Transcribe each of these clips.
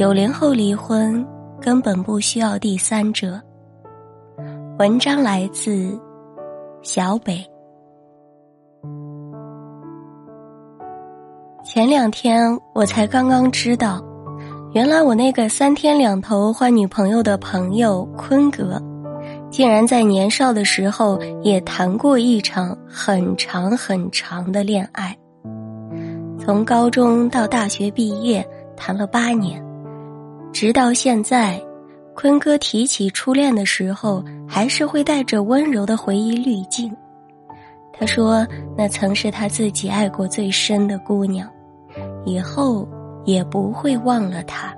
九零后离婚根本不需要第三者。文章来自小北。前两天我才刚刚知道，原来我那个三天两头换女朋友的朋友坤哥，竟然在年少的时候也谈过一场很长很长的恋爱，从高中到大学毕业谈了八年。直到现在，坤哥提起初恋的时候，还是会带着温柔的回忆滤镜。他说：“那曾是他自己爱过最深的姑娘，以后也不会忘了她。”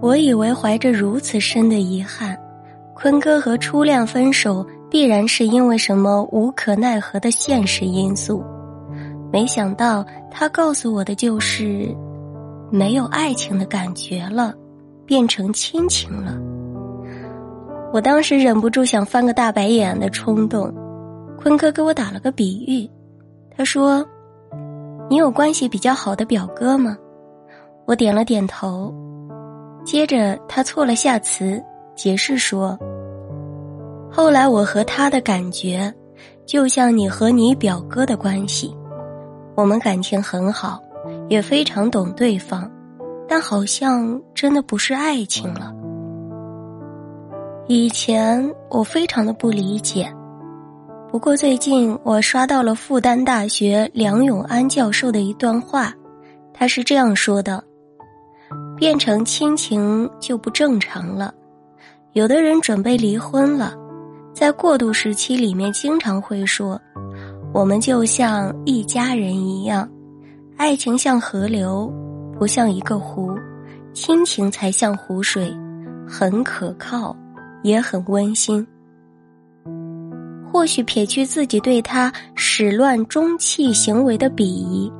我以为怀着如此深的遗憾，坤哥和初恋分手必然是因为什么无可奈何的现实因素，没想到他告诉我的就是。没有爱情的感觉了，变成亲情了。我当时忍不住想翻个大白眼的冲动。坤哥给我打了个比喻，他说：“你有关系比较好的表哥吗？”我点了点头。接着他错了下词，解释说：“后来我和他的感觉，就像你和你表哥的关系，我们感情很好。”也非常懂对方，但好像真的不是爱情了。以前我非常的不理解，不过最近我刷到了复旦大学梁永安教授的一段话，他是这样说的：“变成亲情就不正常了。有的人准备离婚了，在过渡时期里面，经常会说，我们就像一家人一样。”爱情像河流，不像一个湖；亲情才像湖水，很可靠，也很温馨。或许撇去自己对他始乱终弃行为的鄙夷，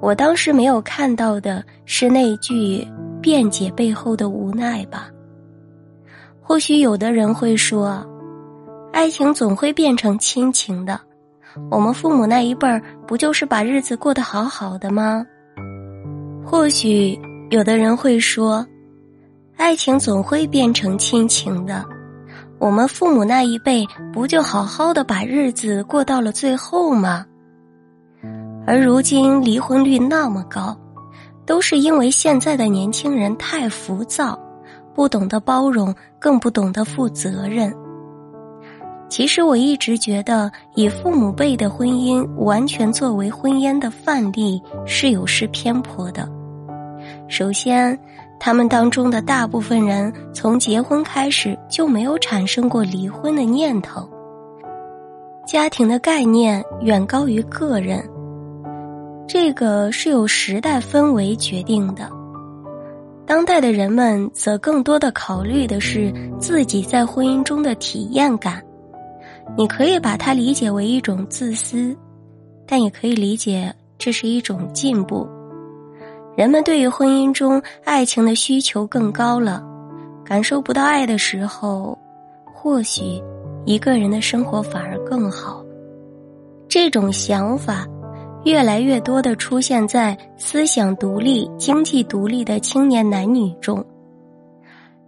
我当时没有看到的是那句辩解背后的无奈吧。或许有的人会说，爱情总会变成亲情的。我们父母那一辈儿不就是把日子过得好好的吗？或许有的人会说，爱情总会变成亲情的。我们父母那一辈不就好好的把日子过到了最后吗？而如今离婚率那么高，都是因为现在的年轻人太浮躁，不懂得包容，更不懂得负责任。其实我一直觉得，以父母辈的婚姻完全作为婚姻的范例是有失偏颇的。首先，他们当中的大部分人从结婚开始就没有产生过离婚的念头。家庭的概念远高于个人，这个是由时代氛围决定的。当代的人们则更多的考虑的是自己在婚姻中的体验感。你可以把它理解为一种自私，但也可以理解这是一种进步。人们对于婚姻中爱情的需求更高了，感受不到爱的时候，或许一个人的生活反而更好。这种想法越来越多的出现在思想独立、经济独立的青年男女中。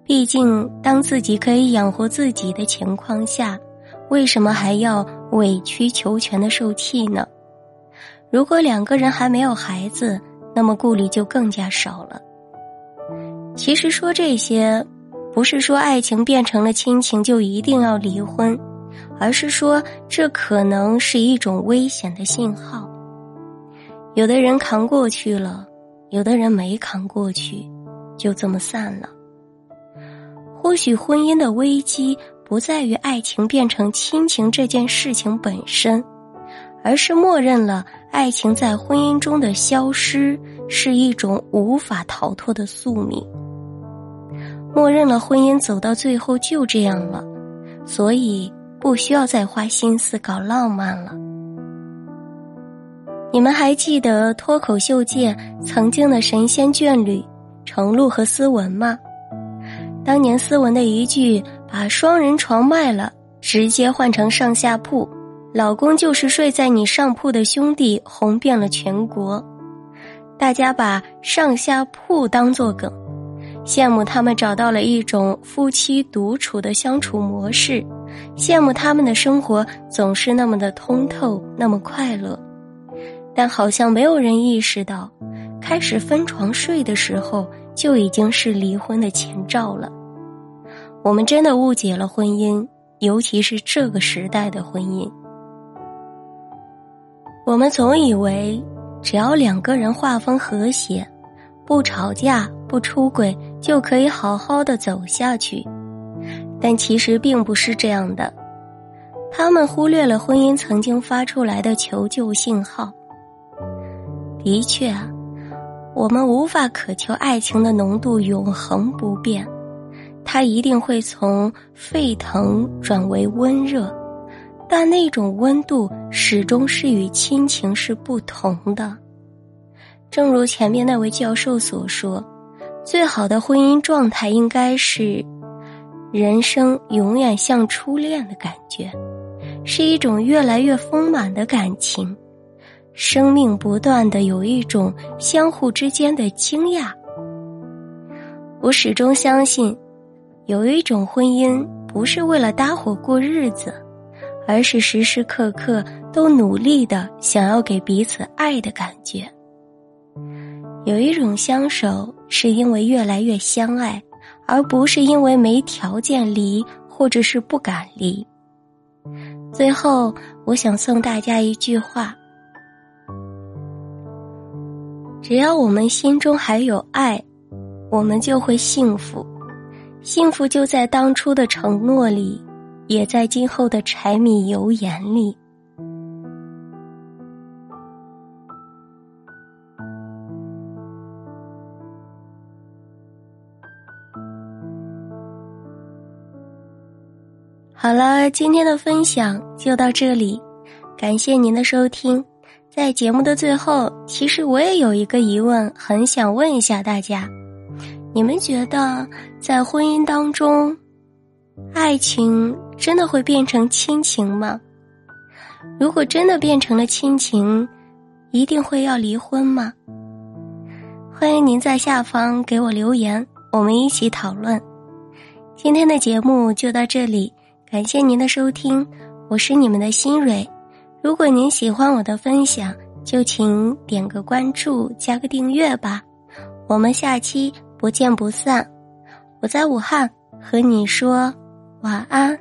毕竟，当自己可以养活自己的情况下。为什么还要委曲求全的受气呢？如果两个人还没有孩子，那么顾虑就更加少了。其实说这些，不是说爱情变成了亲情就一定要离婚，而是说这可能是一种危险的信号。有的人扛过去了，有的人没扛过去，就这么散了。或许婚姻的危机。不在于爱情变成亲情这件事情本身，而是默认了爱情在婚姻中的消失是一种无法逃脱的宿命。默认了婚姻走到最后就这样了，所以不需要再花心思搞浪漫了。你们还记得脱口秀界曾经的神仙眷侣程璐和思文吗？当年思文的一句“把双人床卖了，直接换成上下铺”。老公就是睡在你上铺的兄弟，红遍了全国。大家把上下铺当作梗，羡慕他们找到了一种夫妻独处的相处模式，羡慕他们的生活总是那么的通透，那么快乐。但好像没有人意识到，开始分床睡的时候就已经是离婚的前兆了。我们真的误解了婚姻，尤其是这个时代的婚姻。我们总以为，只要两个人画风和谐，不吵架、不出轨，就可以好好的走下去。但其实并不是这样的，他们忽略了婚姻曾经发出来的求救信号。的确，我们无法渴求爱情的浓度永恒不变，它一定会从沸腾转为温热。但那种温度始终是与亲情是不同的，正如前面那位教授所说，最好的婚姻状态应该是，人生永远像初恋的感觉，是一种越来越丰满的感情，生命不断的有一种相互之间的惊讶。我始终相信，有一种婚姻不是为了搭伙过日子。而是时时刻刻都努力的想要给彼此爱的感觉。有一种相守是因为越来越相爱，而不是因为没条件离或者是不敢离。最后，我想送大家一句话：只要我们心中还有爱，我们就会幸福。幸福就在当初的承诺里。也在今后的柴米油盐里。好了，今天的分享就到这里，感谢您的收听。在节目的最后，其实我也有一个疑问，很想问一下大家：你们觉得在婚姻当中，爱情？真的会变成亲情吗？如果真的变成了亲情，一定会要离婚吗？欢迎您在下方给我留言，我们一起讨论。今天的节目就到这里，感谢您的收听，我是你们的新蕊。如果您喜欢我的分享，就请点个关注，加个订阅吧。我们下期不见不散。我在武汉和你说晚安。